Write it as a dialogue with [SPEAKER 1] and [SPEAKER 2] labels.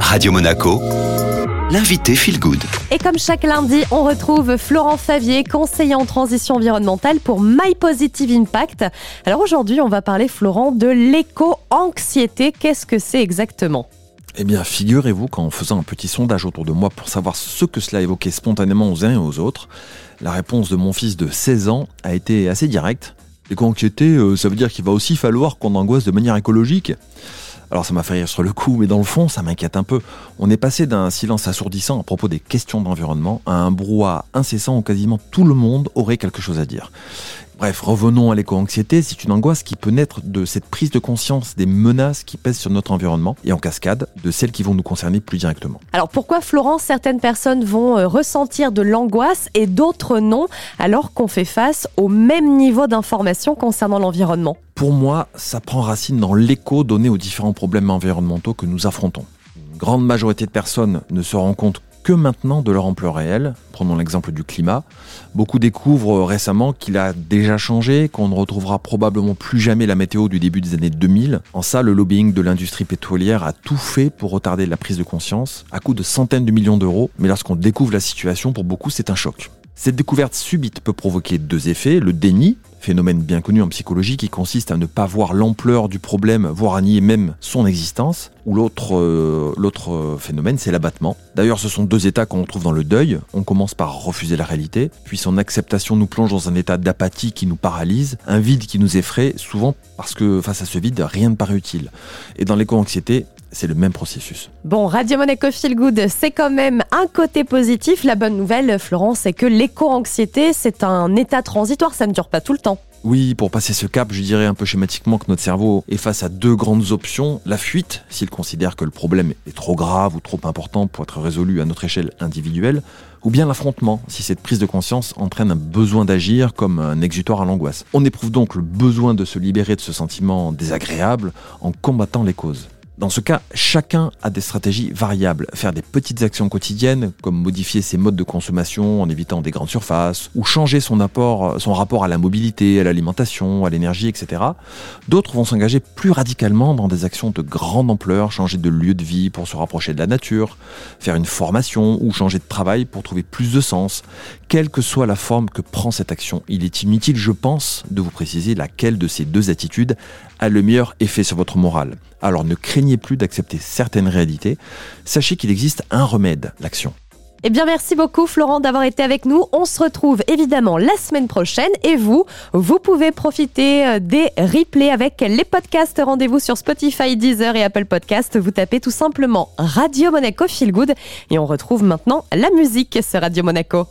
[SPEAKER 1] Radio Monaco, l'invité Feel Good.
[SPEAKER 2] Et comme chaque lundi, on retrouve Florent Favier, conseiller en transition environnementale pour My Positive Impact. Alors aujourd'hui, on va parler, Florent, de l'éco-anxiété. Qu'est-ce que c'est exactement?
[SPEAKER 3] Eh bien, figurez-vous qu'en faisant un petit sondage autour de moi pour savoir ce que cela évoquait spontanément aux uns et aux autres, la réponse de mon fils de 16 ans a été assez directe. L'éco-anxiété, euh, ça veut dire qu'il va aussi falloir qu'on angoisse de manière écologique. Alors ça m'a fait rire sur le coup, mais dans le fond, ça m'inquiète un peu. On est passé d'un silence assourdissant à propos des questions d'environnement à un brouhaha incessant où quasiment tout le monde aurait quelque chose à dire. Bref, revenons à l'éco-anxiété. C'est une angoisse qui peut naître de cette prise de conscience des menaces qui pèsent sur notre environnement et en cascade de celles qui vont nous concerner plus directement.
[SPEAKER 2] Alors pourquoi, Florence, certaines personnes vont euh, ressentir de l'angoisse et d'autres non, alors qu'on fait face au même niveau d'information concernant l'environnement?
[SPEAKER 3] Pour moi, ça prend racine dans l'écho donné aux différents problèmes environnementaux que nous affrontons. Une grande majorité de personnes ne se rendent compte que maintenant de leur ampleur réelle. Prenons l'exemple du climat. Beaucoup découvrent récemment qu'il a déjà changé, qu'on ne retrouvera probablement plus jamais la météo du début des années 2000. En ça, le lobbying de l'industrie pétrolière a tout fait pour retarder la prise de conscience, à coût de centaines de millions d'euros. Mais lorsqu'on découvre la situation, pour beaucoup, c'est un choc. Cette découverte subite peut provoquer deux effets, le déni, phénomène bien connu en psychologie qui consiste à ne pas voir l'ampleur du problème, voire à nier même son existence, ou l'autre euh, l'autre phénomène c'est l'abattement. D'ailleurs ce sont deux états qu'on retrouve dans le deuil, on commence par refuser la réalité, puis son acceptation nous plonge dans un état d'apathie qui nous paralyse, un vide qui nous effraie, souvent parce que face à ce vide rien ne paraît utile. Et dans l'éco-anxiété, c'est le même processus.
[SPEAKER 2] Bon, Radio Monaco Feel Good, c'est quand même un côté positif. La bonne nouvelle, Florence, c'est que l'éco-anxiété, c'est un état transitoire, ça ne dure pas tout le temps.
[SPEAKER 3] Oui, pour passer ce cap, je dirais un peu schématiquement que notre cerveau est face à deux grandes options. La fuite, s'il considère que le problème est trop grave ou trop important pour être résolu à notre échelle individuelle, ou bien l'affrontement, si cette prise de conscience entraîne un besoin d'agir comme un exutoire à l'angoisse. On éprouve donc le besoin de se libérer de ce sentiment désagréable en combattant les causes. Dans ce cas, chacun a des stratégies variables. Faire des petites actions quotidiennes, comme modifier ses modes de consommation en évitant des grandes surfaces, ou changer son, son rapport à la mobilité, à l'alimentation, à l'énergie, etc. D'autres vont s'engager plus radicalement dans des actions de grande ampleur, changer de lieu de vie pour se rapprocher de la nature, faire une formation ou changer de travail pour trouver plus de sens. Quelle que soit la forme que prend cette action, il est inutile, je pense, de vous préciser laquelle de ces deux attitudes a le meilleur effet sur votre morale. Alors ne craignez plus d'accepter certaines réalités. Sachez qu'il existe un remède, l'action.
[SPEAKER 2] Eh bien, merci beaucoup, Florent, d'avoir été avec nous. On se retrouve évidemment la semaine prochaine. Et vous, vous pouvez profiter euh, des replays avec les podcasts. Rendez-vous sur Spotify, Deezer et Apple Podcasts. Vous tapez tout simplement Radio Monaco Feel Good. Et on retrouve maintenant la musique sur Radio Monaco.